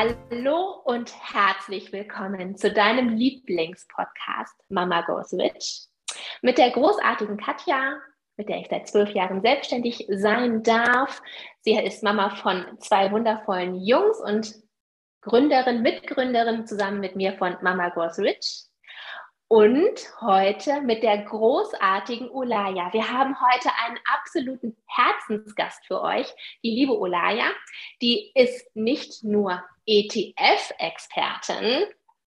Hallo und herzlich willkommen zu deinem Lieblingspodcast Mama Goes Rich mit der großartigen Katja, mit der ich seit zwölf Jahren selbstständig sein darf. Sie ist Mama von zwei wundervollen Jungs und Gründerin, Mitgründerin zusammen mit mir von Mama Goes Rich. Und heute mit der großartigen Ulaya. Wir haben heute einen absoluten Herzensgast für euch, die liebe Ulaya. Die ist nicht nur ETF-Expertin,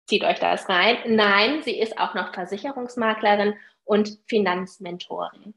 zieht euch das rein, nein, sie ist auch noch Versicherungsmaklerin und Finanzmentorin.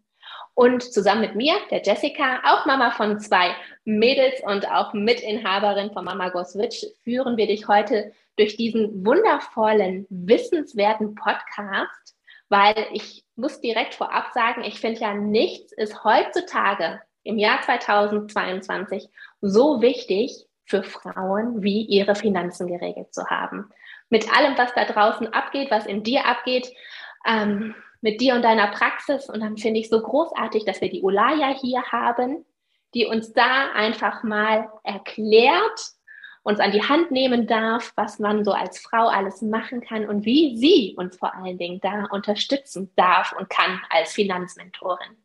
Und zusammen mit mir, der Jessica, auch Mama von zwei Mädels und auch Mitinhaberin von Mama Goes Rich, führen wir dich heute durch diesen wundervollen, wissenswerten Podcast, weil ich muss direkt vorab sagen, ich finde ja, nichts ist heutzutage im Jahr 2022 so wichtig für Frauen wie ihre Finanzen geregelt zu haben. Mit allem, was da draußen abgeht, was in dir abgeht, ähm, mit dir und deiner Praxis. Und dann finde ich so großartig, dass wir die Ulaya hier haben, die uns da einfach mal erklärt, uns an die Hand nehmen darf, was man so als Frau alles machen kann und wie sie uns vor allen Dingen da unterstützen darf und kann als Finanzmentorin.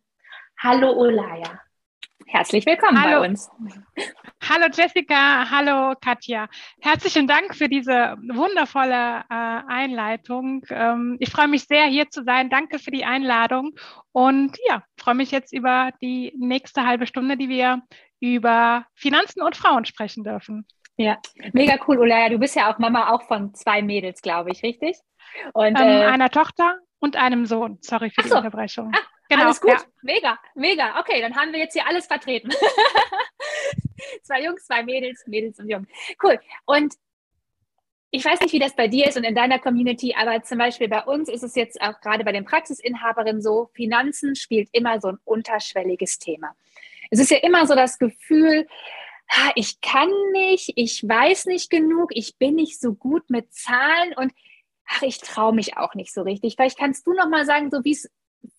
Hallo Ulaya. Herzlich willkommen hallo. bei uns. Hallo Jessica, hallo Katja. Herzlichen Dank für diese wundervolle äh, Einleitung. Ähm, ich freue mich sehr, hier zu sein. Danke für die Einladung und ja, freue mich jetzt über die nächste halbe Stunde, die wir über Finanzen und Frauen sprechen dürfen. Ja, mega cool, Ulaya. Du bist ja auch Mama auch von zwei Mädels, glaube ich, richtig? Und, ähm, äh, einer Tochter und einem Sohn. Sorry für die so. Unterbrechung. Ah, Genau, alles gut, ja. mega, mega. Okay, dann haben wir jetzt hier alles vertreten. zwei Jungs, zwei Mädels, Mädels und Jungs. Cool. Und ich weiß nicht, wie das bei dir ist und in deiner Community, aber zum Beispiel bei uns ist es jetzt auch gerade bei den Praxisinhaberinnen so, Finanzen spielt immer so ein unterschwelliges Thema. Es ist ja immer so das Gefühl, ich kann nicht, ich weiß nicht genug, ich bin nicht so gut mit Zahlen und ach, ich traue mich auch nicht so richtig. Vielleicht kannst du noch mal sagen, so wie es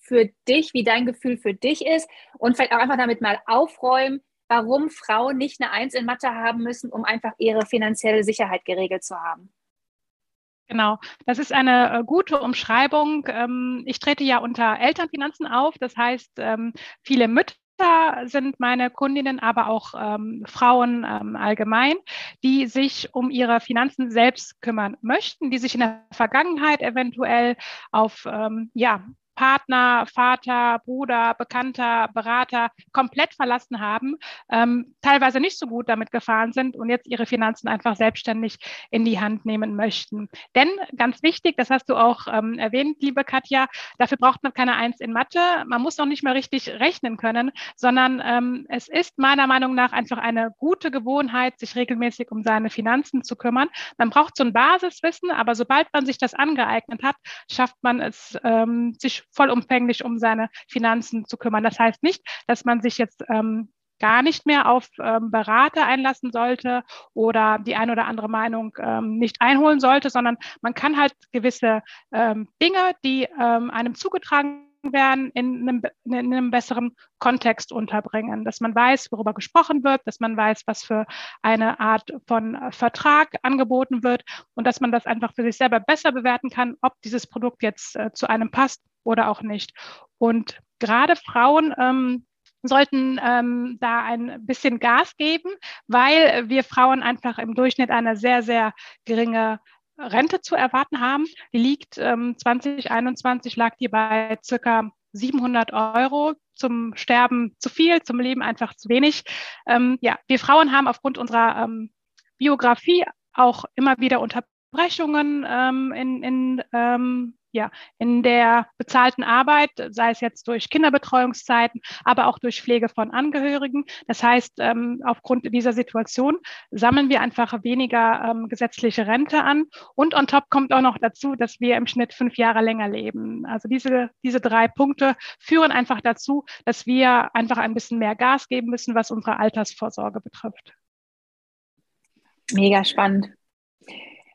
für dich, wie dein Gefühl für dich ist und vielleicht auch einfach damit mal aufräumen, warum Frauen nicht eine Eins in Mathe haben müssen, um einfach ihre finanzielle Sicherheit geregelt zu haben. Genau, das ist eine äh, gute Umschreibung. Ähm, ich trete ja unter Elternfinanzen auf, das heißt, ähm, viele Mütter sind meine Kundinnen, aber auch ähm, Frauen ähm, allgemein, die sich um ihre Finanzen selbst kümmern möchten, die sich in der Vergangenheit eventuell auf ähm, ja, Partner, Vater, Bruder, Bekannter, Berater komplett verlassen haben, ähm, teilweise nicht so gut damit gefahren sind und jetzt ihre Finanzen einfach selbstständig in die Hand nehmen möchten. Denn ganz wichtig, das hast du auch ähm, erwähnt, liebe Katja, dafür braucht man keine Eins in Mathe. Man muss noch nicht mal richtig rechnen können, sondern ähm, es ist meiner Meinung nach einfach eine gute Gewohnheit, sich regelmäßig um seine Finanzen zu kümmern. Man braucht so ein Basiswissen, aber sobald man sich das angeeignet hat, schafft man es, ähm, sich vollumfänglich um seine Finanzen zu kümmern. Das heißt nicht, dass man sich jetzt ähm, gar nicht mehr auf ähm, Berater einlassen sollte oder die eine oder andere Meinung ähm, nicht einholen sollte, sondern man kann halt gewisse ähm, Dinge, die ähm, einem zugetragen werden, in einem, in einem besseren Kontext unterbringen, dass man weiß, worüber gesprochen wird, dass man weiß, was für eine Art von Vertrag angeboten wird und dass man das einfach für sich selber besser bewerten kann, ob dieses Produkt jetzt äh, zu einem passt oder auch nicht. Und gerade Frauen ähm, sollten ähm, da ein bisschen Gas geben, weil wir Frauen einfach im Durchschnitt eine sehr, sehr geringe Rente zu erwarten haben. Die liegt ähm, 2021 lag die bei circa 700 Euro zum Sterben zu viel, zum Leben einfach zu wenig. Ähm, ja, wir Frauen haben aufgrund unserer ähm, Biografie auch immer wieder Unterbrechungen ähm, in, in, ähm, ja, in der bezahlten Arbeit, sei es jetzt durch Kinderbetreuungszeiten, aber auch durch Pflege von Angehörigen. Das heißt, ähm, aufgrund dieser Situation sammeln wir einfach weniger ähm, gesetzliche Rente an. Und on top kommt auch noch dazu, dass wir im Schnitt fünf Jahre länger leben. Also diese, diese drei Punkte führen einfach dazu, dass wir einfach ein bisschen mehr Gas geben müssen, was unsere Altersvorsorge betrifft. Mega spannend.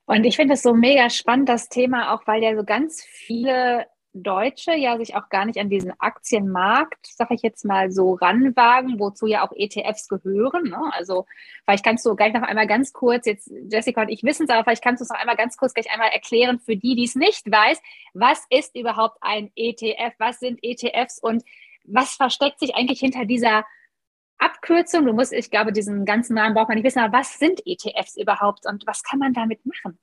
Und ich finde es so mega spannend, das Thema, auch weil ja so ganz viele Deutsche ja sich auch gar nicht an diesen Aktienmarkt, sage ich jetzt mal so, ranwagen, wozu ja auch ETFs gehören. Ne? Also vielleicht kannst du gleich noch einmal ganz kurz, jetzt Jessica und ich wissen es, aber vielleicht kannst du es noch einmal ganz kurz gleich einmal erklären für die, die es nicht weiß. Was ist überhaupt ein ETF? Was sind ETFs und was versteckt sich eigentlich hinter dieser Abkürzung? Du musst, ich glaube, diesen ganzen Namen braucht man nicht wissen, aber was sind ETFs überhaupt und was kann man damit machen?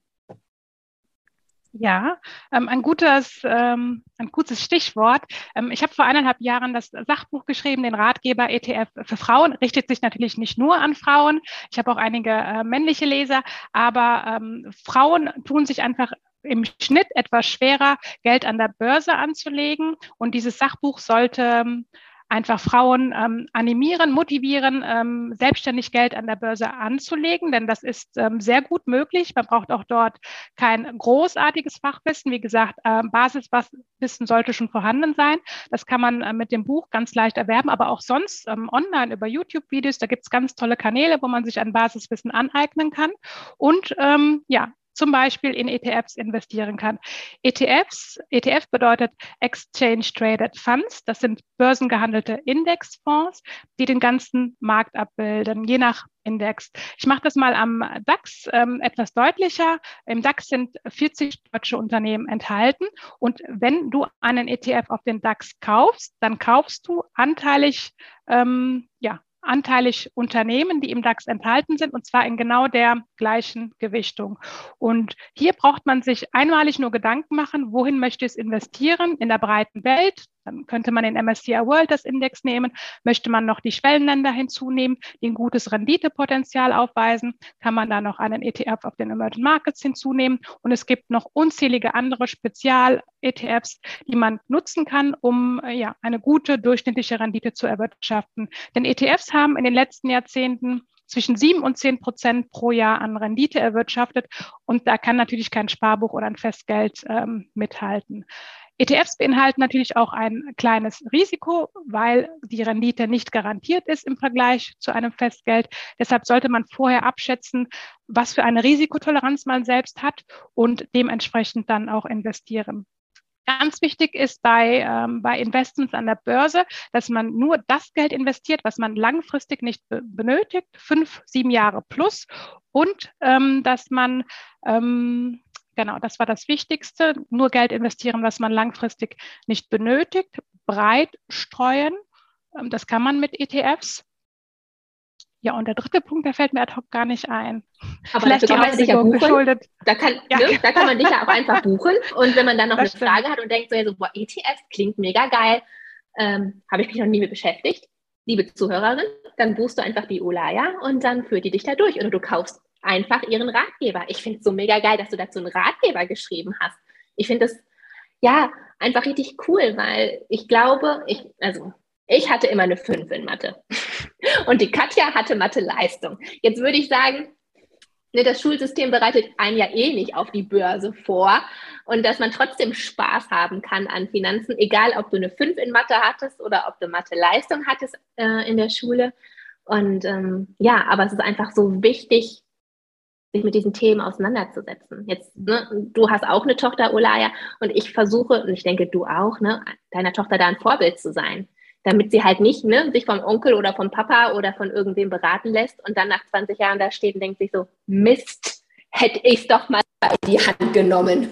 Ja, ähm, ein gutes, ähm, ein gutes Stichwort. Ähm, ich habe vor eineinhalb Jahren das Sachbuch geschrieben, den Ratgeber ETF für Frauen. Richtet sich natürlich nicht nur an Frauen. Ich habe auch einige äh, männliche Leser, aber ähm, Frauen tun sich einfach im Schnitt etwas schwerer, Geld an der Börse anzulegen. Und dieses Sachbuch sollte ähm, einfach Frauen ähm, animieren, motivieren, ähm, selbstständig Geld an der Börse anzulegen, denn das ist ähm, sehr gut möglich. Man braucht auch dort kein großartiges Fachwissen. Wie gesagt, äh, Basiswissen sollte schon vorhanden sein. Das kann man äh, mit dem Buch ganz leicht erwerben, aber auch sonst ähm, online über YouTube-Videos. Da gibt es ganz tolle Kanäle, wo man sich ein Basiswissen aneignen kann. Und ähm, ja, zum Beispiel in ETFs investieren kann. ETFs, ETF bedeutet Exchange Traded Funds. Das sind börsengehandelte Indexfonds, die den ganzen Markt abbilden, je nach Index. Ich mache das mal am DAX ähm, etwas deutlicher. Im DAX sind 40 deutsche Unternehmen enthalten. Und wenn du einen ETF auf den DAX kaufst, dann kaufst du anteilig ähm, ja, anteilig Unternehmen, die im DAX enthalten sind, und zwar in genau der gleichen Gewichtung. Und hier braucht man sich einmalig nur Gedanken machen, wohin möchte es investieren in der breiten Welt. Dann könnte man den MSCI World das Index nehmen. Möchte man noch die Schwellenländer hinzunehmen, die ein gutes Renditepotenzial aufweisen, kann man da noch einen ETF auf den Emerging Markets hinzunehmen. Und es gibt noch unzählige andere Spezial-ETFs, die man nutzen kann, um äh, ja, eine gute durchschnittliche Rendite zu erwirtschaften. Denn ETFs haben in den letzten Jahrzehnten zwischen sieben und zehn Prozent pro Jahr an Rendite erwirtschaftet. Und da kann natürlich kein Sparbuch oder ein Festgeld ähm, mithalten. ETFs beinhalten natürlich auch ein kleines Risiko, weil die Rendite nicht garantiert ist im Vergleich zu einem Festgeld. Deshalb sollte man vorher abschätzen, was für eine Risikotoleranz man selbst hat und dementsprechend dann auch investieren. Ganz wichtig ist bei, ähm, bei Investments an der Börse, dass man nur das Geld investiert, was man langfristig nicht be benötigt, fünf, sieben Jahre plus, und ähm, dass man ähm, Genau, das war das Wichtigste. Nur Geld investieren, was man langfristig nicht benötigt. Breit streuen. Ähm, das kann man mit ETFs. Ja, und der dritte Punkt, der fällt mir ad hoc gar nicht ein. Aber Vielleicht kann man sich ja buchen. Geschuldet. Da kann, ja. ne, da kann man dich ja auch einfach buchen. Und wenn man dann noch das eine stimmt. Frage hat und denkt so, boah, ETF klingt mega geil, ähm, habe ich mich noch nie mit beschäftigt, liebe Zuhörerin, dann buchst du einfach die Olaya und dann führt die dich da durch. Oder du kaufst einfach ihren Ratgeber. Ich finde es so mega geil, dass du dazu einen Ratgeber geschrieben hast. Ich finde das ja einfach richtig cool, weil ich glaube, ich, also ich hatte immer eine 5 in Mathe. Und die Katja hatte Mathe-Leistung. Jetzt würde ich sagen, ne, das Schulsystem bereitet einen ja eh nicht auf die Börse vor. Und dass man trotzdem Spaß haben kann an Finanzen, egal ob du eine 5 in Mathe hattest oder ob du Mathe-Leistung hattest äh, in der Schule. Und ähm, ja, aber es ist einfach so wichtig, sich mit diesen Themen auseinanderzusetzen. Jetzt, ne, du hast auch eine Tochter, Olaya, und ich versuche, und ich denke, du auch, ne, deiner Tochter da ein Vorbild zu sein, damit sie halt nicht ne, sich vom Onkel oder vom Papa oder von irgendwem beraten lässt und dann nach 20 Jahren da steht und denkt sich so, Mist, hätte ich es doch mal in die Hand genommen.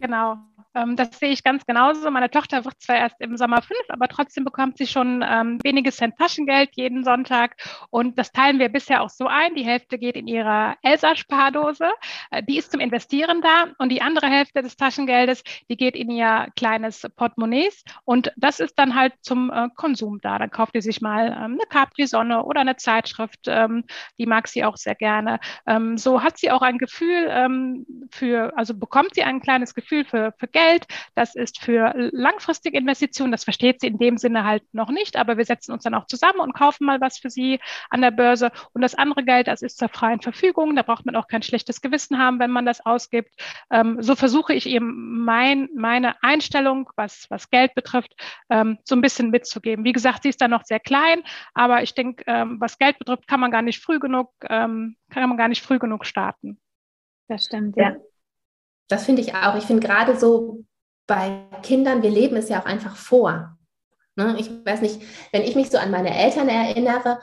Genau. Ähm, das sehe ich ganz genauso. Meine Tochter wird zwar erst im Sommer fünf, aber trotzdem bekommt sie schon ähm, wenige Cent Taschengeld jeden Sonntag. Und das teilen wir bisher auch so ein. Die Hälfte geht in ihre Elsa-Spardose. Äh, die ist zum Investieren da. Und die andere Hälfte des Taschengeldes, die geht in ihr kleines Portemonnaie. Und das ist dann halt zum äh, Konsum da. Dann kauft sie sich mal ähm, eine Capri-Sonne oder eine Zeitschrift. Ähm, die mag sie auch sehr gerne. Ähm, so hat sie auch ein Gefühl ähm, für, also bekommt sie ein kleines Gefühl für, für Geld Geld, das ist für langfristige Investitionen. Das versteht sie in dem Sinne halt noch nicht, aber wir setzen uns dann auch zusammen und kaufen mal was für sie an der Börse. Und das andere Geld, das ist zur freien Verfügung. Da braucht man auch kein schlechtes Gewissen haben, wenn man das ausgibt. Ähm, so versuche ich eben mein, meine Einstellung, was, was Geld betrifft, ähm, so ein bisschen mitzugeben. Wie gesagt, sie ist da noch sehr klein, aber ich denke, ähm, was Geld betrifft, kann man gar nicht früh genug, ähm, kann man gar nicht früh genug starten. Das stimmt, ja. ja. Das finde ich auch. Ich finde gerade so bei Kindern, wir leben es ja auch einfach vor. Ne? Ich weiß nicht, wenn ich mich so an meine Eltern erinnere,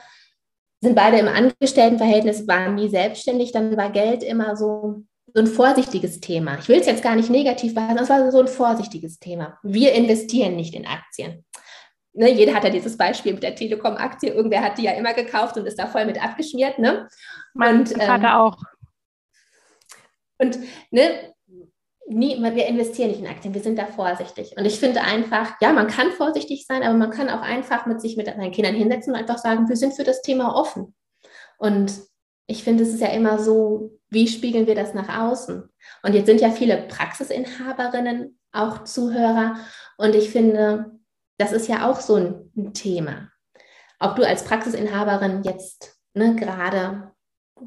sind beide im Angestelltenverhältnis, waren nie selbstständig, dann war Geld immer so, so ein vorsichtiges Thema. Ich will es jetzt gar nicht negativ behandeln, es war so ein vorsichtiges Thema. Wir investieren nicht in Aktien. Ne, jeder hat ja dieses Beispiel mit der Telekom-Aktie. Irgendwer hat die ja immer gekauft und ist da voll mit abgeschmiert. Ne? Mein und, Vater ähm, auch. Und ne, nie, wir investieren nicht in Aktien, wir sind da vorsichtig. Und ich finde einfach, ja, man kann vorsichtig sein, aber man kann auch einfach mit sich mit seinen Kindern hinsetzen und einfach sagen, wir sind für das Thema offen. Und ich finde, es ist ja immer so, wie spiegeln wir das nach außen? Und jetzt sind ja viele Praxisinhaberinnen auch Zuhörer. Und ich finde, das ist ja auch so ein, Thema. Ob du als Praxisinhaberin jetzt ne, gerade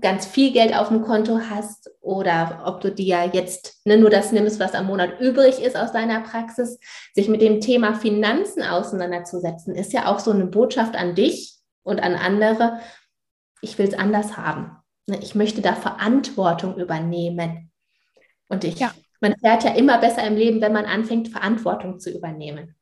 ganz viel Geld auf dem Konto hast oder ob du dir jetzt ne, nur das nimmst, was am Monat übrig ist aus deiner Praxis, sich mit dem Thema Finanzen auseinanderzusetzen, ist ja auch so eine Botschaft an dich und an andere. Ich will es anders haben. Ne, ich möchte da Verantwortung übernehmen. Und ich, ja. man fährt ja immer besser im Leben, wenn man anfängt, Verantwortung zu übernehmen.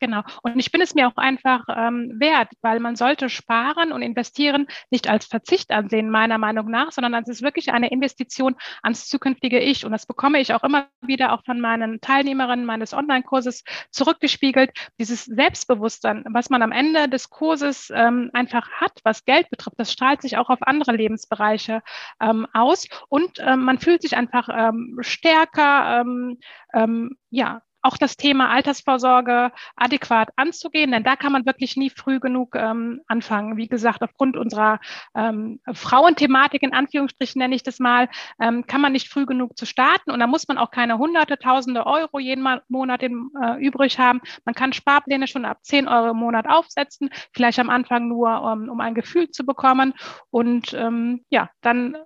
Genau. Und ich bin es mir auch einfach ähm, wert, weil man sollte sparen und investieren nicht als Verzicht ansehen, meiner Meinung nach, sondern es ist wirklich eine Investition ans zukünftige Ich. Und das bekomme ich auch immer wieder auch von meinen Teilnehmerinnen meines Online-Kurses zurückgespiegelt. Dieses Selbstbewusstsein, was man am Ende des Kurses ähm, einfach hat, was Geld betrifft, das strahlt sich auch auf andere Lebensbereiche ähm, aus. Und ähm, man fühlt sich einfach ähm, stärker, ähm, ähm, ja, auch das Thema Altersvorsorge adäquat anzugehen, denn da kann man wirklich nie früh genug ähm, anfangen. Wie gesagt, aufgrund unserer ähm, Frauenthematik, in Anführungsstrichen nenne ich das mal, ähm, kann man nicht früh genug zu starten und da muss man auch keine hunderte, tausende Euro jeden Monat im, äh, übrig haben. Man kann Sparpläne schon ab 10 Euro im Monat aufsetzen, vielleicht am Anfang nur, um, um ein Gefühl zu bekommen und ähm, ja, dann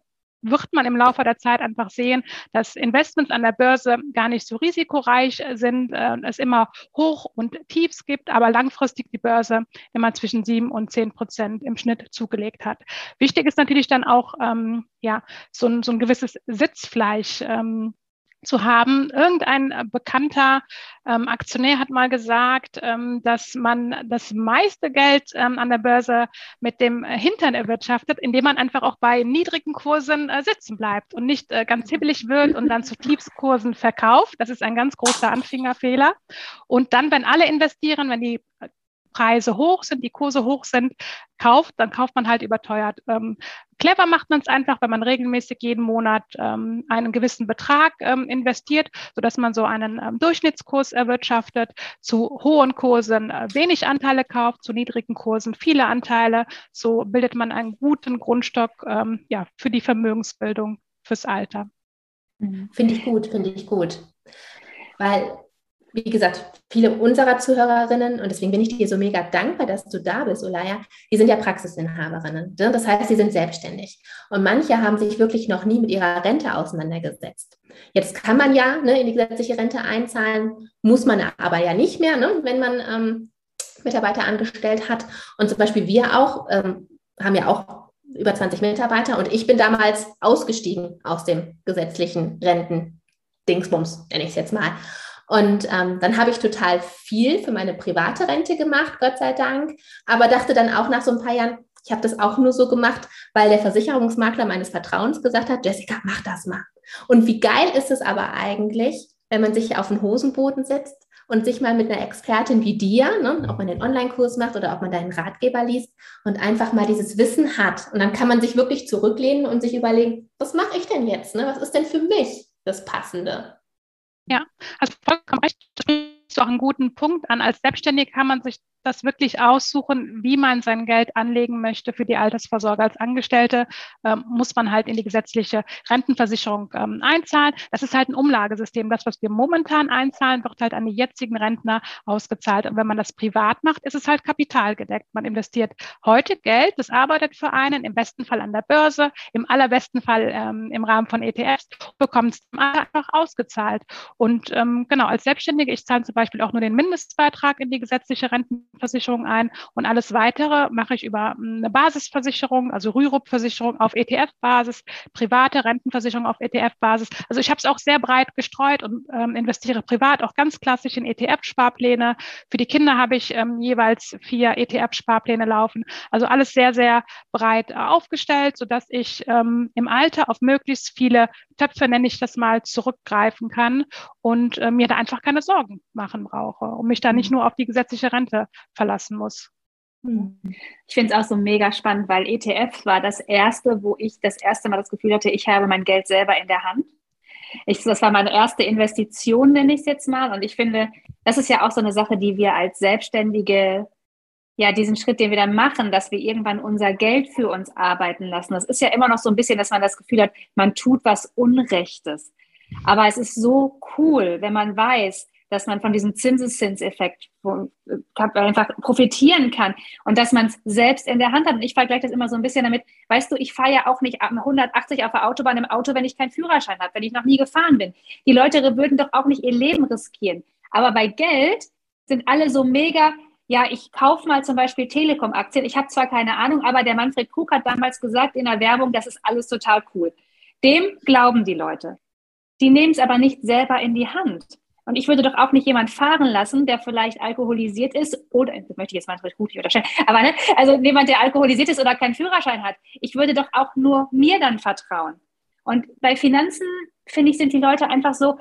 wird man im Laufe der Zeit einfach sehen, dass Investments an der Börse gar nicht so risikoreich sind, äh, es immer Hoch- und Tiefs gibt, aber langfristig die Börse immer zwischen sieben und zehn Prozent im Schnitt zugelegt hat. Wichtig ist natürlich dann auch ähm, ja, so, ein, so ein gewisses Sitzfleisch. Ähm, zu haben. Irgendein äh, bekannter ähm, Aktionär hat mal gesagt, ähm, dass man das meiste Geld ähm, an der Börse mit dem Hintern erwirtschaftet, indem man einfach auch bei niedrigen Kursen äh, sitzen bleibt und nicht äh, ganz hibbelig wird und dann zu Tiefskursen verkauft. Das ist ein ganz großer Anfängerfehler. Und dann, wenn alle investieren, wenn die Preise hoch sind, die Kurse hoch sind, kauft, dann kauft man halt überteuert. Ähm, clever macht man es einfach, wenn man regelmäßig jeden Monat ähm, einen gewissen Betrag ähm, investiert, sodass man so einen ähm, Durchschnittskurs erwirtschaftet, zu hohen Kursen äh, wenig Anteile kauft, zu niedrigen Kursen viele Anteile. So bildet man einen guten Grundstock ähm, ja, für die Vermögensbildung fürs Alter. Finde ich gut, finde ich gut. Weil wie gesagt, viele unserer Zuhörerinnen, und deswegen bin ich dir so mega dankbar, dass du da bist, Olaya, die sind ja Praxisinhaberinnen. Ne? Das heißt, sie sind selbstständig. Und manche haben sich wirklich noch nie mit ihrer Rente auseinandergesetzt. Jetzt kann man ja ne, in die gesetzliche Rente einzahlen, muss man aber ja nicht mehr, ne, wenn man ähm, Mitarbeiter angestellt hat. Und zum Beispiel wir auch, ähm, haben ja auch über 20 Mitarbeiter und ich bin damals ausgestiegen aus dem gesetzlichen Renten-Dingsbums, nenne ich es jetzt mal. Und ähm, dann habe ich total viel für meine private Rente gemacht, Gott sei Dank, aber dachte dann auch nach so ein paar Jahren, ich habe das auch nur so gemacht, weil der Versicherungsmakler meines Vertrauens gesagt hat, Jessica, mach das mal. Und wie geil ist es aber eigentlich, wenn man sich auf den Hosenboden setzt und sich mal mit einer Expertin wie dir, ne, ob man den Online-Kurs macht oder ob man deinen Ratgeber liest und einfach mal dieses Wissen hat. Und dann kann man sich wirklich zurücklehnen und sich überlegen, was mache ich denn jetzt? Ne? Was ist denn für mich das Passende? Ja, also vollkommen recht. Das ist auch einen guten Punkt an. Als Selbstständig kann man sich das wirklich aussuchen, wie man sein Geld anlegen möchte für die Altersvorsorge. Als Angestellte ähm, muss man halt in die gesetzliche Rentenversicherung ähm, einzahlen. Das ist halt ein Umlagesystem. Das, was wir momentan einzahlen, wird halt an die jetzigen Rentner ausgezahlt. Und wenn man das privat macht, ist es halt kapitalgedeckt. Man investiert heute Geld, das arbeitet für einen, im besten Fall an der Börse, im allerbesten Fall ähm, im Rahmen von ETFs, bekommt es einfach ausgezahlt. Und ähm, genau, als Selbstständige, ich zahle zum Beispiel auch nur den Mindestbeitrag in die gesetzliche Rentenversicherung ein und alles weitere mache ich über hm, eine Basisversicherung, also Rürup-Versicherung auf ETF-Basis, private Rentenversicherung auf ETF-Basis. Also ich habe es auch sehr breit gestreut und ähm, investiere privat auch ganz klassisch in ETF-Sparpläne. Für die Kinder habe ich ähm, jeweils vier ETF-Sparpläne laufen. Also alles sehr, sehr breit äh, aufgestellt, sodass ich ähm, im Alter auf möglichst viele Töpfe, nenne ich das mal, zurückgreifen kann und äh, mir da einfach keine Sorgen machen brauche und mich da nicht mhm. nur auf die gesetzliche Rente verlassen muss. Mhm. Ich finde es auch so mega spannend, weil ETF war das erste, wo ich das erste Mal das Gefühl hatte, ich habe mein Geld selber in der Hand. Ich, das war meine erste Investition, nenne ich es jetzt mal. Und ich finde, das ist ja auch so eine Sache, die wir als Selbstständige, ja, diesen Schritt, den wir dann machen, dass wir irgendwann unser Geld für uns arbeiten lassen. Das ist ja immer noch so ein bisschen, dass man das Gefühl hat, man tut was Unrechtes. Aber es ist so cool, wenn man weiß, dass man von diesem Zinseszinseffekt einfach profitieren kann und dass man es selbst in der Hand hat. Und ich vergleiche das immer so ein bisschen damit, weißt du, ich fahre ja auch nicht 180 auf der Autobahn im Auto, wenn ich keinen Führerschein habe, wenn ich noch nie gefahren bin. Die Leute würden doch auch nicht ihr Leben riskieren. Aber bei Geld sind alle so mega, ja, ich kaufe mal zum Beispiel Telekom-Aktien. Ich habe zwar keine Ahnung, aber der Manfred Krug hat damals gesagt in der Werbung, das ist alles total cool. Dem glauben die Leute. Die nehmen es aber nicht selber in die Hand. Und ich würde doch auch nicht jemand fahren lassen, der vielleicht alkoholisiert ist oder, das möchte ich jetzt mal gut nicht unterstellen, aber ne, also jemand, der alkoholisiert ist oder keinen Führerschein hat. Ich würde doch auch nur mir dann vertrauen. Und bei Finanzen, finde ich, sind die Leute einfach so,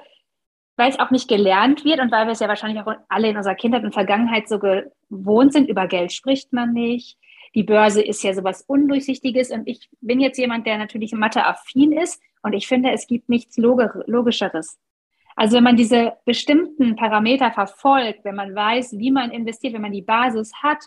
weil es auch nicht gelernt wird und weil wir es ja wahrscheinlich auch alle in unserer Kindheit und Vergangenheit so gewohnt sind, über Geld spricht man nicht. Die Börse ist ja sowas Undurchsichtiges und ich bin jetzt jemand, der natürlich Mathe-affin ist und ich finde, es gibt nichts Logischeres. Also wenn man diese bestimmten Parameter verfolgt, wenn man weiß, wie man investiert, wenn man die Basis hat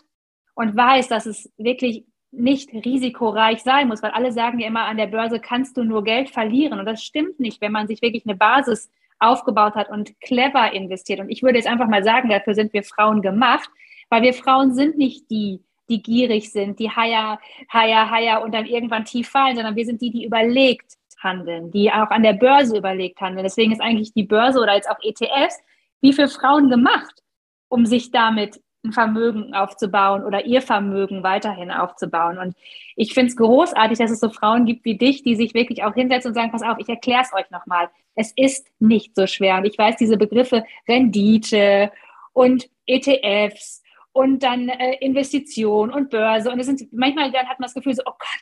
und weiß, dass es wirklich nicht risikoreich sein muss, weil alle sagen ja immer, an der Börse kannst du nur Geld verlieren. Und das stimmt nicht, wenn man sich wirklich eine Basis aufgebaut hat und clever investiert. Und ich würde jetzt einfach mal sagen, dafür sind wir Frauen gemacht, weil wir Frauen sind nicht die, die gierig sind, die higher, higher, higher und dann irgendwann tief fallen, sondern wir sind die, die überlegt handeln, die auch an der Börse überlegt handeln. Deswegen ist eigentlich die Börse oder jetzt auch ETFs wie für Frauen gemacht, um sich damit ein Vermögen aufzubauen oder ihr Vermögen weiterhin aufzubauen. Und ich finde es großartig, dass es so Frauen gibt wie dich, die sich wirklich auch hinsetzen und sagen, pass auf, ich erkläre es euch nochmal. Es ist nicht so schwer. Und ich weiß, diese Begriffe Rendite und ETFs und dann äh, Investition und Börse. Und es sind manchmal dann hat man das Gefühl so, oh Gott,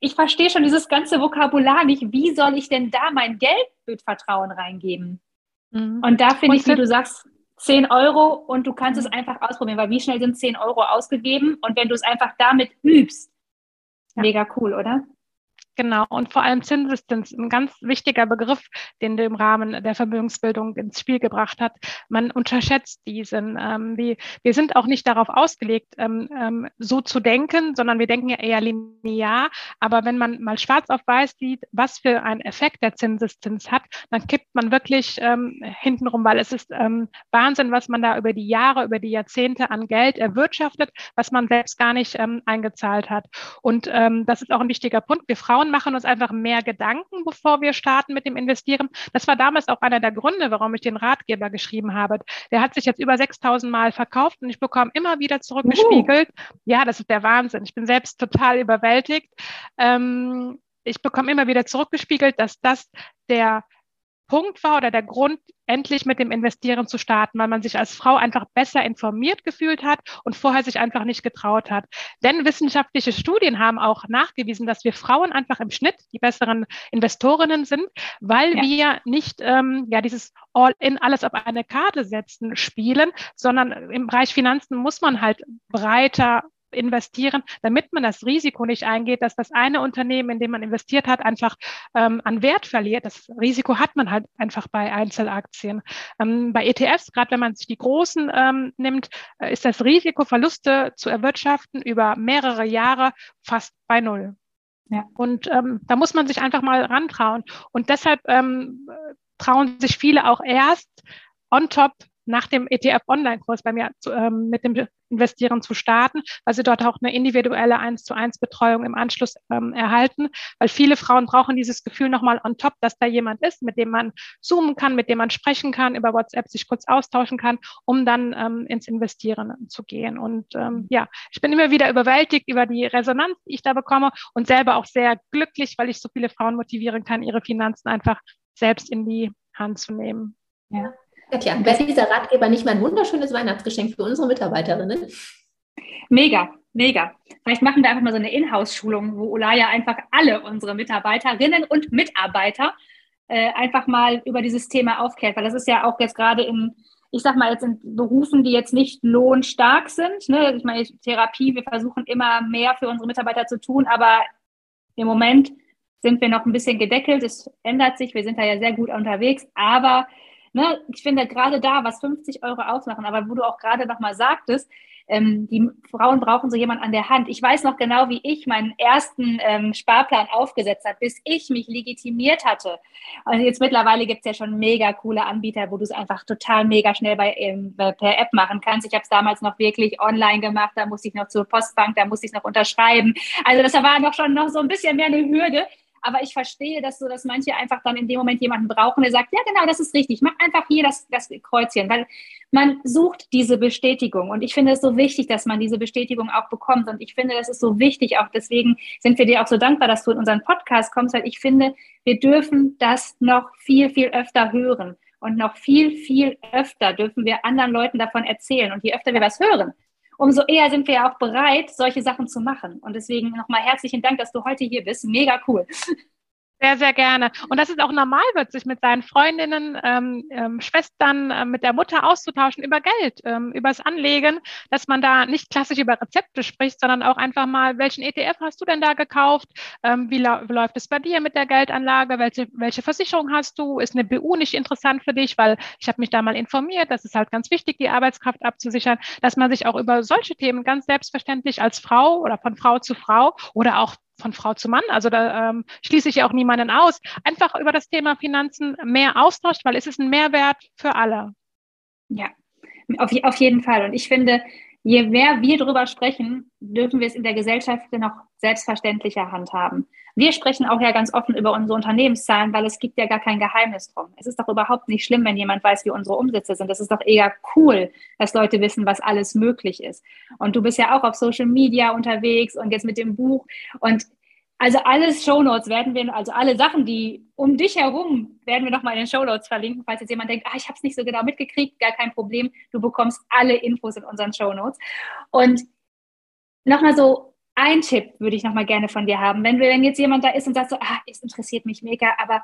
ich verstehe schon dieses ganze Vokabular nicht. Wie soll ich denn da mein Geld mit Vertrauen reingeben? Mhm. Und da finde ich, wie du sagst, 10 Euro und du kannst mhm. es einfach ausprobieren, weil wie schnell sind 10 Euro ausgegeben? Und wenn du es einfach damit übst, ja. mega cool, oder? Genau, und vor allem Zinseszinsdienst, ein ganz wichtiger Begriff, den du im Rahmen der Vermögensbildung ins Spiel gebracht hat. Man unterschätzt diesen. Ähm, wir, wir sind auch nicht darauf ausgelegt, ähm, ähm, so zu denken, sondern wir denken ja eher linear. Aber wenn man mal schwarz auf weiß sieht, was für einen Effekt der Zinseszins hat, dann kippt man wirklich ähm, hintenrum, weil es ist ähm, Wahnsinn, was man da über die Jahre, über die Jahrzehnte an Geld erwirtschaftet, was man selbst gar nicht ähm, eingezahlt hat. Und das ist auch ein wichtiger Punkt. Wir Frauen Frauen machen uns einfach mehr Gedanken, bevor wir starten mit dem Investieren. Das war damals auch einer der Gründe, warum ich den Ratgeber geschrieben habe. Der hat sich jetzt über 6000 Mal verkauft und ich bekomme immer wieder zurückgespiegelt. Uh. Ja, das ist der Wahnsinn. Ich bin selbst total überwältigt. Ähm, ich bekomme immer wieder zurückgespiegelt, dass das der Punkt war oder der Grund, endlich mit dem Investieren zu starten, weil man sich als Frau einfach besser informiert gefühlt hat und vorher sich einfach nicht getraut hat. Denn wissenschaftliche Studien haben auch nachgewiesen, dass wir Frauen einfach im Schnitt die besseren Investorinnen sind, weil ja. wir nicht ähm, ja dieses All-in alles auf eine Karte setzen spielen, sondern im Bereich Finanzen muss man halt breiter investieren, damit man das Risiko nicht eingeht, dass das eine Unternehmen, in dem man investiert hat, einfach ähm, an Wert verliert. Das Risiko hat man halt einfach bei Einzelaktien. Ähm, bei ETFs, gerade wenn man sich die großen ähm, nimmt, äh, ist das Risiko, Verluste zu erwirtschaften über mehrere Jahre fast bei Null. Ja. Und ähm, da muss man sich einfach mal rantrauen. Und deshalb ähm, trauen sich viele auch erst on top nach dem ETF-Online-Kurs bei mir zu, ähm, mit dem Investieren zu starten, weil sie dort auch eine individuelle 1 zu 1 Betreuung im Anschluss ähm, erhalten, weil viele Frauen brauchen dieses Gefühl nochmal on top, dass da jemand ist, mit dem man zoomen kann, mit dem man sprechen kann, über WhatsApp sich kurz austauschen kann, um dann ähm, ins Investieren zu gehen. Und ähm, ja, ich bin immer wieder überwältigt über die Resonanz, die ich da bekomme und selber auch sehr glücklich, weil ich so viele Frauen motivieren kann, ihre Finanzen einfach selbst in die Hand zu nehmen. Ja. Katja, wäre dieser Ratgeber nicht mal ein wunderschönes Weihnachtsgeschenk für unsere Mitarbeiterinnen? Mega, mega. Vielleicht machen wir einfach mal so eine Inhouse-Schulung, wo Olaya einfach alle unsere Mitarbeiterinnen und Mitarbeiter äh, einfach mal über dieses Thema aufklärt, weil das ist ja auch jetzt gerade in, ich sag mal, jetzt in Berufen, die jetzt nicht lohnstark sind. Ne? Ich meine, Therapie, wir versuchen immer mehr für unsere Mitarbeiter zu tun, aber im Moment sind wir noch ein bisschen gedeckelt. Es ändert sich, wir sind da ja sehr gut unterwegs, aber ne, ich finde gerade da, was 50 Euro ausmachen, aber wo du auch gerade nochmal sagtest, ähm, die Frauen brauchen so jemand an der Hand. Ich weiß noch genau, wie ich meinen ersten ähm, Sparplan aufgesetzt habe, bis ich mich legitimiert hatte. Und jetzt mittlerweile gibt es ja schon mega coole Anbieter, wo du es einfach total mega schnell bei, ähm, per App machen kannst. Ich habe es damals noch wirklich online gemacht, da musste ich noch zur Postbank, da musste ich noch unterschreiben. Also das war noch schon noch so ein bisschen mehr eine Hürde. Aber ich verstehe das so, dass manche einfach dann in dem Moment jemanden brauchen, der sagt, ja genau, das ist richtig, mach einfach hier das, das Kreuzchen, weil man sucht diese Bestätigung. Und ich finde es so wichtig, dass man diese Bestätigung auch bekommt. Und ich finde, das ist so wichtig, auch deswegen sind wir dir auch so dankbar, dass du in unseren Podcast kommst, weil ich finde, wir dürfen das noch viel, viel öfter hören. Und noch viel, viel öfter dürfen wir anderen Leuten davon erzählen. Und je öfter wir was hören, umso eher sind wir ja auch bereit, solche Sachen zu machen. Und deswegen nochmal herzlichen Dank, dass du heute hier bist. Mega cool. Sehr, sehr gerne. Und dass es auch normal wird, sich mit seinen Freundinnen, ähm, ähm, Schwestern, äh, mit der Mutter auszutauschen über Geld, ähm, übers Anlegen, dass man da nicht klassisch über Rezepte spricht, sondern auch einfach mal, welchen ETF hast du denn da gekauft? Ähm, wie, wie, läuft es bei dir mit der Geldanlage? Welche, welche Versicherung hast du? Ist eine BU nicht interessant für dich? Weil ich habe mich da mal informiert, das ist halt ganz wichtig, die Arbeitskraft abzusichern, dass man sich auch über solche Themen ganz selbstverständlich als Frau oder von Frau zu Frau oder auch von Frau zu Mann, also da ähm, schließe ich ja auch niemanden aus, einfach über das Thema Finanzen mehr austauscht, weil es ist ein Mehrwert für alle. Ja, auf, auf jeden Fall. Und ich finde, je mehr wir darüber sprechen, dürfen wir es in der Gesellschaft noch selbstverständlicher handhaben. Wir sprechen auch ja ganz offen über unsere Unternehmenszahlen, weil es gibt ja gar kein Geheimnis drum. Es ist doch überhaupt nicht schlimm, wenn jemand weiß, wie unsere Umsätze sind. Es ist doch eher cool, dass Leute wissen, was alles möglich ist. Und du bist ja auch auf Social Media unterwegs und jetzt mit dem Buch. Und also alles Shownotes werden wir, also alle Sachen, die um dich herum, werden wir nochmal in den Shownotes verlinken, falls jetzt jemand denkt, ah, ich habe es nicht so genau mitgekriegt, gar kein Problem. Du bekommst alle Infos in unseren Shownotes. Und nochmal so ein Tipp würde ich nochmal gerne von dir haben. Wenn, wenn jetzt jemand da ist und sagt so, ah, es interessiert mich mega, aber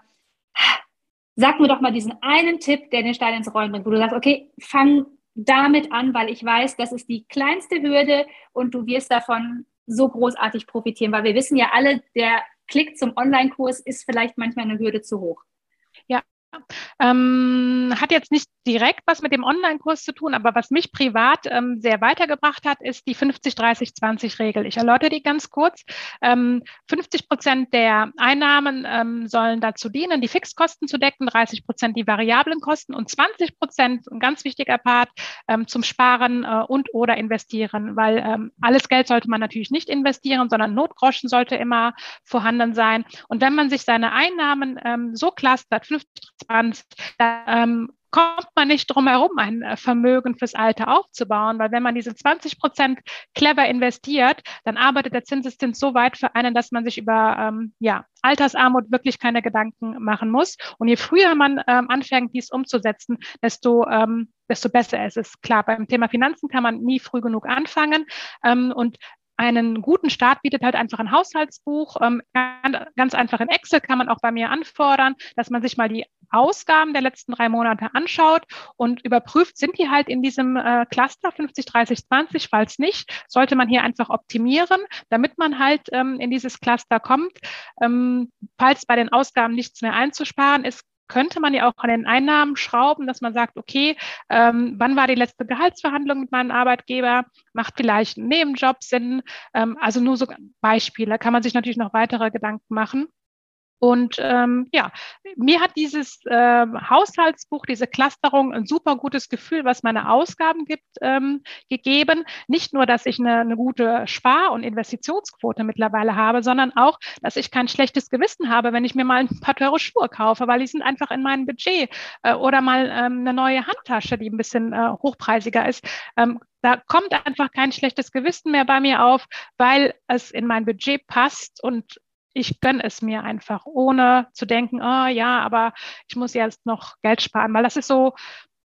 sag mir doch mal diesen einen Tipp, der den Stein ins Rollen bringt, wo du sagst, okay, fang damit an, weil ich weiß, das ist die kleinste Hürde und du wirst davon so großartig profitieren, weil wir wissen ja alle, der Klick zum Online-Kurs ist vielleicht manchmal eine Hürde zu hoch. Ähm, hat jetzt nicht direkt was mit dem Online-Kurs zu tun, aber was mich privat ähm, sehr weitergebracht hat, ist die 50-30-20-Regel. Ich erläutere die ganz kurz. Ähm, 50 Prozent der Einnahmen ähm, sollen dazu dienen, die Fixkosten zu decken, 30 Prozent die variablen Kosten und 20 Prozent, ein ganz wichtiger Part, ähm, zum Sparen äh, und oder investieren, weil ähm, alles Geld sollte man natürlich nicht investieren, sondern Notgroschen sollte immer vorhanden sein. Und wenn man sich seine Einnahmen so clustert, 50 20, da ähm, kommt man nicht drum herum, ein äh, Vermögen fürs Alter aufzubauen, weil wenn man diese 20 Prozent clever investiert, dann arbeitet der Zinseszins so weit für einen, dass man sich über ähm, ja, Altersarmut wirklich keine Gedanken machen muss. Und je früher man ähm, anfängt, dies umzusetzen, desto ähm, desto besser ist es. Klar, beim Thema Finanzen kann man nie früh genug anfangen. Ähm, und einen guten Start bietet halt einfach ein Haushaltsbuch. Ähm, ganz einfach in Excel kann man auch bei mir anfordern, dass man sich mal die Ausgaben der letzten drei Monate anschaut und überprüft, sind die halt in diesem äh, Cluster 50, 30, 20? Falls nicht, sollte man hier einfach optimieren, damit man halt ähm, in dieses Cluster kommt. Ähm, falls bei den Ausgaben nichts mehr einzusparen ist, könnte man ja auch an den Einnahmen schrauben, dass man sagt, okay, ähm, wann war die letzte Gehaltsverhandlung mit meinem Arbeitgeber? Macht vielleicht ein Nebenjob Sinn? Ähm, also nur so Beispiele. Kann man sich natürlich noch weitere Gedanken machen. Und ähm, ja, mir hat dieses äh, Haushaltsbuch, diese Clusterung ein super gutes Gefühl, was meine Ausgaben gibt, ähm, gegeben. Nicht nur, dass ich eine, eine gute Spar- und Investitionsquote mittlerweile habe, sondern auch, dass ich kein schlechtes Gewissen habe, wenn ich mir mal ein paar teure Schuhe kaufe, weil die sind einfach in meinem Budget äh, oder mal ähm, eine neue Handtasche, die ein bisschen äh, hochpreisiger ist. Ähm, da kommt einfach kein schlechtes Gewissen mehr bei mir auf, weil es in mein Budget passt und ich gönne es mir einfach, ohne zu denken, oh ja, aber ich muss jetzt noch Geld sparen, weil das ist so,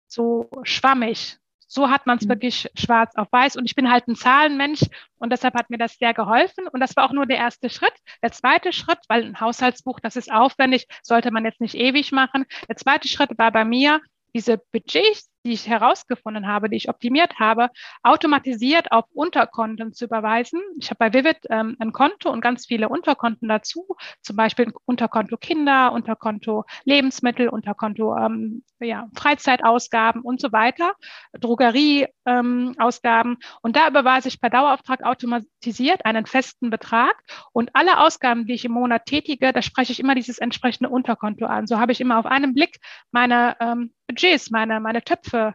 so schwammig. So hat man es mhm. wirklich schwarz auf weiß. Und ich bin halt ein Zahlenmensch und deshalb hat mir das sehr geholfen. Und das war auch nur der erste Schritt. Der zweite Schritt, weil ein Haushaltsbuch, das ist aufwendig, sollte man jetzt nicht ewig machen. Der zweite Schritt war bei mir, diese Budgets, die ich herausgefunden habe, die ich optimiert habe, automatisiert auf Unterkonten zu überweisen. Ich habe bei Vivid ähm, ein Konto und ganz viele Unterkonten dazu, zum Beispiel Unterkonto Kinder, Unterkonto Lebensmittel, Unterkonto ähm, ja, Freizeitausgaben und so weiter, Drogerieausgaben. Ähm, und da überweise ich per Dauerauftrag automatisiert einen festen Betrag und alle Ausgaben, die ich im Monat tätige, da spreche ich immer dieses entsprechende Unterkonto an. So habe ich immer auf einen Blick meine ähm, Budgets, meine, meine Töpfe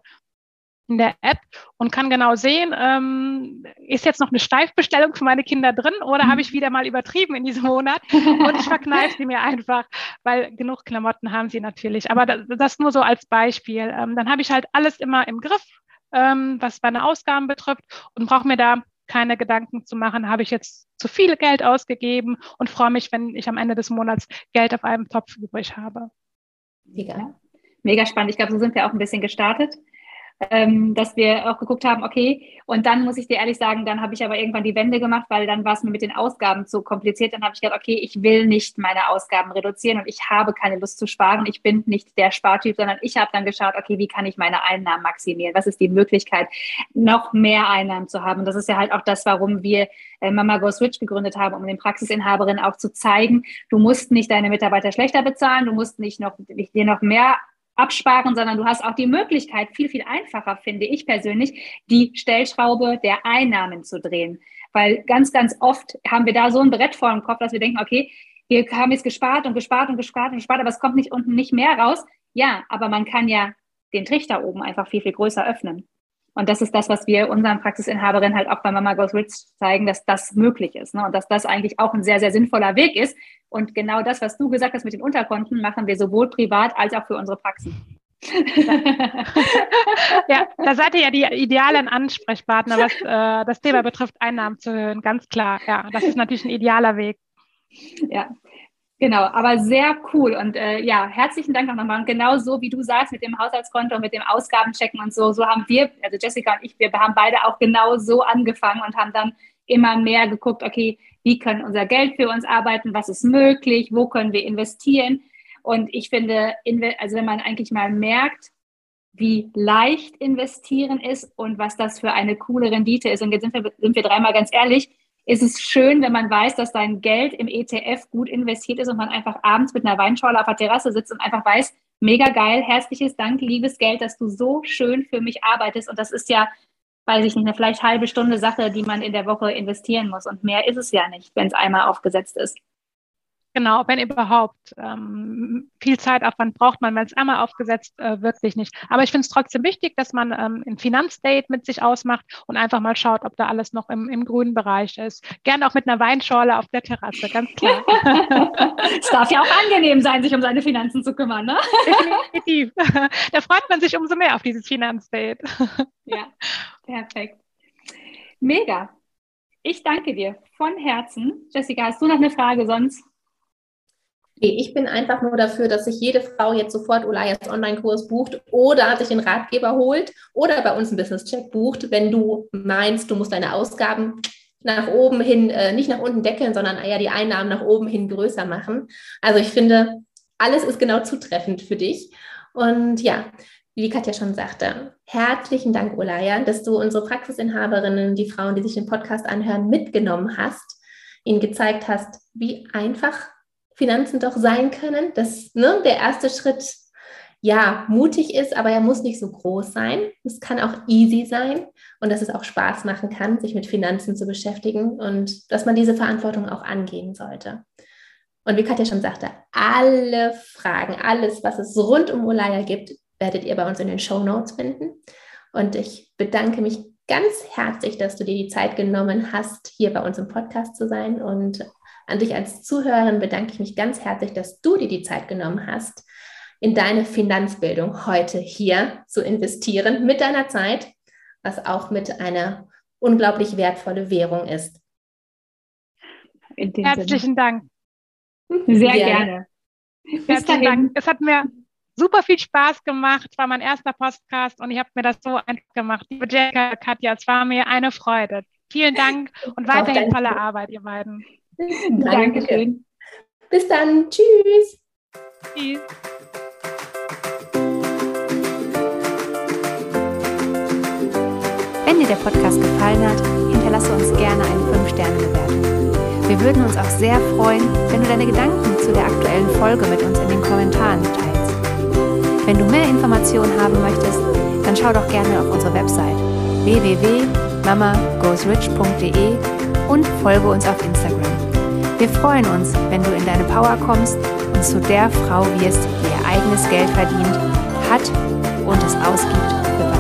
in der App und kann genau sehen, ähm, ist jetzt noch eine Steifbestellung für meine Kinder drin oder habe ich wieder mal übertrieben in diesem Monat und ich verkneife sie mir einfach, weil genug Klamotten haben sie natürlich. Aber das, das nur so als Beispiel. Ähm, dann habe ich halt alles immer im Griff, ähm, was meine Ausgaben betrifft und brauche mir da keine Gedanken zu machen, habe ich jetzt zu viel Geld ausgegeben und freue mich, wenn ich am Ende des Monats Geld auf einem Topf übrig habe. Mega mega spannend. Ich glaube, so sind wir auch ein bisschen gestartet. Ähm, dass wir auch geguckt haben, okay, und dann muss ich dir ehrlich sagen, dann habe ich aber irgendwann die Wende gemacht, weil dann war es mir mit den Ausgaben zu kompliziert. Dann habe ich gedacht, okay, ich will nicht meine Ausgaben reduzieren und ich habe keine Lust zu sparen. Ich bin nicht der Spartyp, sondern ich habe dann geschaut, okay, wie kann ich meine Einnahmen maximieren? Was ist die Möglichkeit, noch mehr Einnahmen zu haben? Und das ist ja halt auch das, warum wir äh, Mama Goes Rich gegründet haben, um den Praxisinhaberinnen auch zu zeigen, du musst nicht deine Mitarbeiter schlechter bezahlen, du musst nicht noch, dir noch mehr absparen, sondern du hast auch die Möglichkeit, viel, viel einfacher, finde ich persönlich, die Stellschraube der Einnahmen zu drehen. Weil ganz, ganz oft haben wir da so ein Brett vor dem Kopf, dass wir denken, okay, wir haben jetzt gespart und gespart und gespart und gespart, aber es kommt nicht unten nicht mehr raus. Ja, aber man kann ja den Trichter oben einfach viel, viel größer öffnen. Und das ist das, was wir unseren Praxisinhaberinnen halt auch bei Mama Goes Rich zeigen, dass das möglich ist. Ne? Und dass das eigentlich auch ein sehr, sehr sinnvoller Weg ist. Und genau das, was du gesagt hast mit den Unterkonten, machen wir sowohl privat als auch für unsere Praxen. ja, da seid ihr ja die idealen Ansprechpartner, was äh, das Thema betrifft, Einnahmen zu erhöhen. Ganz klar. Ja, das ist natürlich ein idealer Weg. Ja, Genau, aber sehr cool und äh, ja, herzlichen Dank nochmal. Und genau so, wie du sagst, mit dem Haushaltskonto und mit dem Ausgabenchecken und so, so haben wir, also Jessica und ich, wir haben beide auch genau so angefangen und haben dann immer mehr geguckt, okay, wie können unser Geld für uns arbeiten, was ist möglich, wo können wir investieren. Und ich finde, also wenn man eigentlich mal merkt, wie leicht investieren ist und was das für eine coole Rendite ist. Und jetzt sind wir, sind wir dreimal ganz ehrlich, ist es schön, wenn man weiß, dass dein Geld im ETF gut investiert ist und man einfach abends mit einer Weinschorle auf der Terrasse sitzt und einfach weiß, mega geil, herzliches Dank, liebes Geld, dass du so schön für mich arbeitest. Und das ist ja, weiß ich nicht, eine vielleicht halbe Stunde Sache, die man in der Woche investieren muss. Und mehr ist es ja nicht, wenn es einmal aufgesetzt ist. Genau, wenn überhaupt. Ähm, viel Zeitaufwand braucht man, wenn es einmal aufgesetzt, äh, wirklich nicht. Aber ich finde es trotzdem wichtig, dass man ähm, ein Finanzdate mit sich ausmacht und einfach mal schaut, ob da alles noch im, im grünen Bereich ist. Gerne auch mit einer Weinschorle auf der Terrasse, ganz klar. es darf ja auch angenehm sein, sich um seine Finanzen zu kümmern, ne? Definitiv. Da freut man sich umso mehr auf dieses Finanzdate. ja, perfekt. Mega. Ich danke dir von Herzen. Jessica, hast du noch eine Frage sonst? Ich bin einfach nur dafür, dass sich jede Frau jetzt sofort Ulayas Online-Kurs bucht oder sich einen Ratgeber holt oder bei uns einen Business-Check bucht, wenn du meinst, du musst deine Ausgaben nach oben hin, äh, nicht nach unten deckeln, sondern eher die Einnahmen nach oben hin größer machen. Also ich finde, alles ist genau zutreffend für dich. Und ja, wie Katja schon sagte, herzlichen Dank, Olaya, dass du unsere Praxisinhaberinnen, die Frauen, die sich den Podcast anhören, mitgenommen hast, ihnen gezeigt hast, wie einfach Finanzen doch sein können, dass ne, der erste Schritt ja mutig ist, aber er muss nicht so groß sein. Es kann auch easy sein und dass es auch Spaß machen kann, sich mit Finanzen zu beschäftigen und dass man diese Verantwortung auch angehen sollte. Und wie Katja schon sagte, alle Fragen, alles, was es rund um Olaya gibt, werdet ihr bei uns in den Show Notes finden. Und ich bedanke mich ganz herzlich, dass du dir die Zeit genommen hast, hier bei uns im Podcast zu sein. Und an dich als Zuhörerin bedanke ich mich ganz herzlich, dass du dir die Zeit genommen hast, in deine Finanzbildung heute hier zu investieren mit deiner Zeit, was auch mit einer unglaublich wertvolle Währung ist. Herzlichen Sinne. Dank. Sehr ja. gerne. Herzlichen Dank. Es hat mir super viel Spaß gemacht. Es war mein erster Podcast und ich habe mir das so einfach gemacht. Liebe Jessica, Katja, es war mir eine Freude. Vielen Dank und weiterhin tolle Arbeit, ihr beiden. Dankeschön. Bis dann. Tschüss. Tschüss. Wenn dir der Podcast gefallen hat, hinterlasse uns gerne eine 5-Sterne-Bewertung. Wir würden uns auch sehr freuen, wenn du deine Gedanken zu der aktuellen Folge mit uns in den Kommentaren teilst. Wenn du mehr Informationen haben möchtest, dann schau doch gerne auf unsere Website www.mamagoesrich.de und folge uns auf Instagram. Wir freuen uns, wenn du in deine Power kommst und zu der Frau wirst, die ihr eigenes Geld verdient, hat und es ausgibt. für